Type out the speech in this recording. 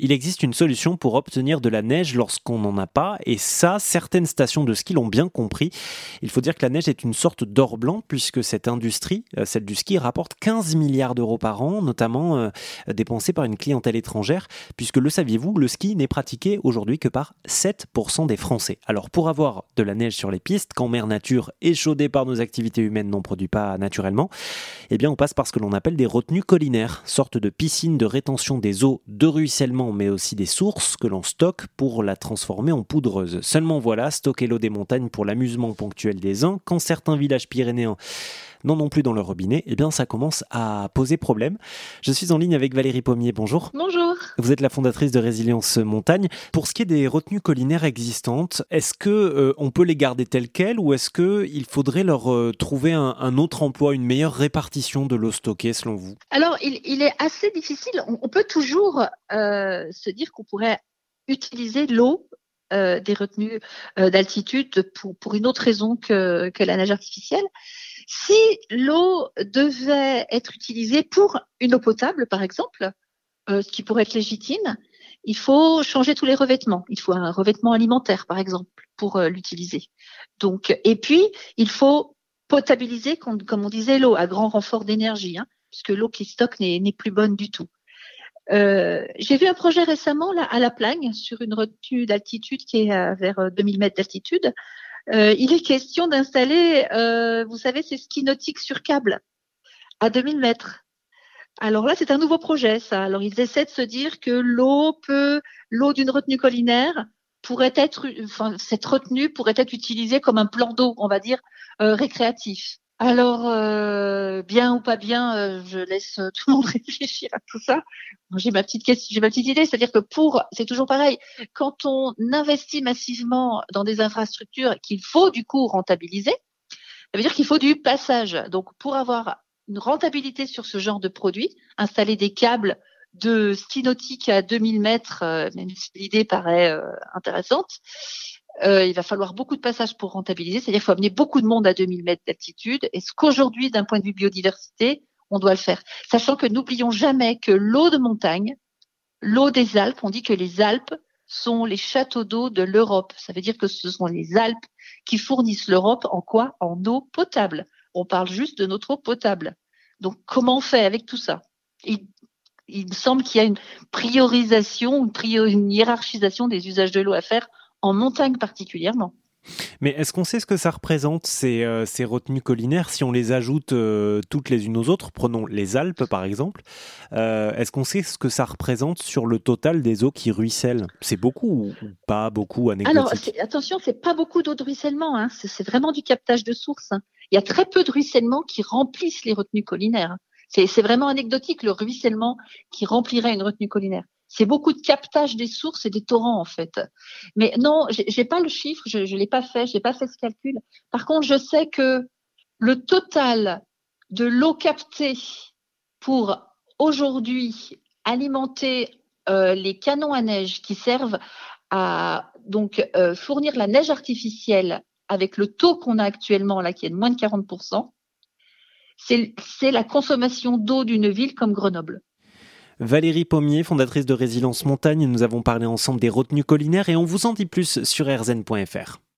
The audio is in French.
il existe une solution pour obtenir de la neige lorsqu'on n'en a pas, et ça, certaines stations de ski l'ont bien compris. Il faut dire que la neige est une sorte d'or blanc, puisque cette industrie, euh, celle du ski, rapporte 15 milliards d'euros par an, notamment euh, dépensés par une clientèle étrangère, puisque le saviez-vous, le ski n'est pratiqué aujourd'hui que par 7% des Français. Alors pour avoir de la neige sur les pistes, quand mer nature échaudée par nos activités humaines n'en produit pas naturellement, eh bien on passe par ce que l'on appelle des retenues collinaires, sorte de piscine de rétention des eaux de ruissellement mais aussi des sources que l'on stocke pour la transformer en poudreuse. Seulement voilà, stocker l'eau des montagnes pour l'amusement ponctuel des uns, quand certains villages pyrénéens non non plus dans le robinet, eh bien ça commence à poser problème. Je suis en ligne avec Valérie Pommier, bonjour. Bonjour. Vous êtes la fondatrice de Résilience Montagne. Pour ce qui est des retenues collinaires existantes, est-ce que euh, on peut les garder telles quelles ou est-ce que il faudrait leur euh, trouver un, autre emploi, une meilleure répartition de l'eau stockée selon vous? Alors il, est assez difficile. On, peut toujours euh, se dire qu'on pourrait utiliser l'eau des retenues d'altitude pour, pour une autre raison que, que la nage artificielle. Si l'eau devait être utilisée pour une eau potable, par exemple, euh, ce qui pourrait être légitime, il faut changer tous les revêtements. Il faut un revêtement alimentaire, par exemple, pour euh, l'utiliser. Donc, et puis, il faut potabiliser, comme, on disait, l'eau à grand renfort d'énergie, hein, puisque l'eau qui stocke n'est plus bonne du tout. Euh, j'ai vu un projet récemment là à La Plagne sur une retenue d'altitude qui est vers 2000 mètres d'altitude euh, il est question d'installer, euh, vous savez, ces skis nautiques sur câble à 2000 mètres. Alors là, c'est un nouveau projet, ça. Alors ils essaient de se dire que l'eau peut, l'eau d'une retenue collinaire pourrait être, enfin, cette retenue pourrait être utilisée comme un plan d'eau, on va dire, euh, récréatif. Alors, euh, bien ou pas bien, euh, je laisse euh, tout le monde réfléchir à tout ça. J'ai ma petite question, j'ai ma petite idée, c'est-à-dire que pour, c'est toujours pareil, quand on investit massivement dans des infrastructures qu'il faut du coup rentabiliser, ça veut dire qu'il faut du passage. Donc, pour avoir une rentabilité sur ce genre de produit, installer des câbles de ski nautique à 2000 mètres, même si l'idée paraît intéressante, euh, il va falloir beaucoup de passages pour rentabiliser, c'est-à-dire qu'il faut amener beaucoup de monde à 2000 mètres d'altitude. Est-ce qu'aujourd'hui, d'un point de vue biodiversité, on doit le faire? Sachant que n'oublions jamais que l'eau de montagne, l'eau des Alpes, on dit que les Alpes sont les châteaux d'eau de l'Europe. Ça veut dire que ce sont les Alpes qui fournissent l'Europe en quoi? En eau potable. On parle juste de notre eau potable. Donc comment on fait avec tout ça? Il, me semble qu'il y a une priorisation, une hiérarchisation des usages de l'eau à faire en montagne particulièrement. Mais est-ce qu'on sait ce que ça représente, ces, euh, ces retenues collinaires, si on les ajoute euh, toutes les unes aux autres Prenons les Alpes, par exemple. Euh, est-ce qu'on sait ce que ça représente sur le total des eaux qui ruissellent? C'est beaucoup ou pas beaucoup Alors, attention, c'est pas beaucoup d'eau de ruissellement. Hein. C'est vraiment du captage de source. Hein. Il y a très peu de ruissellement qui remplissent les retenues collinaires. C'est vraiment anecdotique, le ruissellement qui remplirait une retenue collinaire c'est beaucoup de captage des sources et des torrents en fait. Mais non, j'ai pas le chiffre, je, ne l'ai pas fait, j'ai pas fait ce calcul. Par contre, je sais que le total de l'eau captée pour aujourd'hui alimenter euh, les canons à neige qui servent à donc euh, fournir la neige artificielle avec le taux qu'on a actuellement là qui est de moins de 40%, c'est la consommation d'eau d'une ville comme Grenoble. Valérie Pommier, fondatrice de Résilience Montagne, nous avons parlé ensemble des retenues collinaires et on vous en dit plus sur rzn.fr.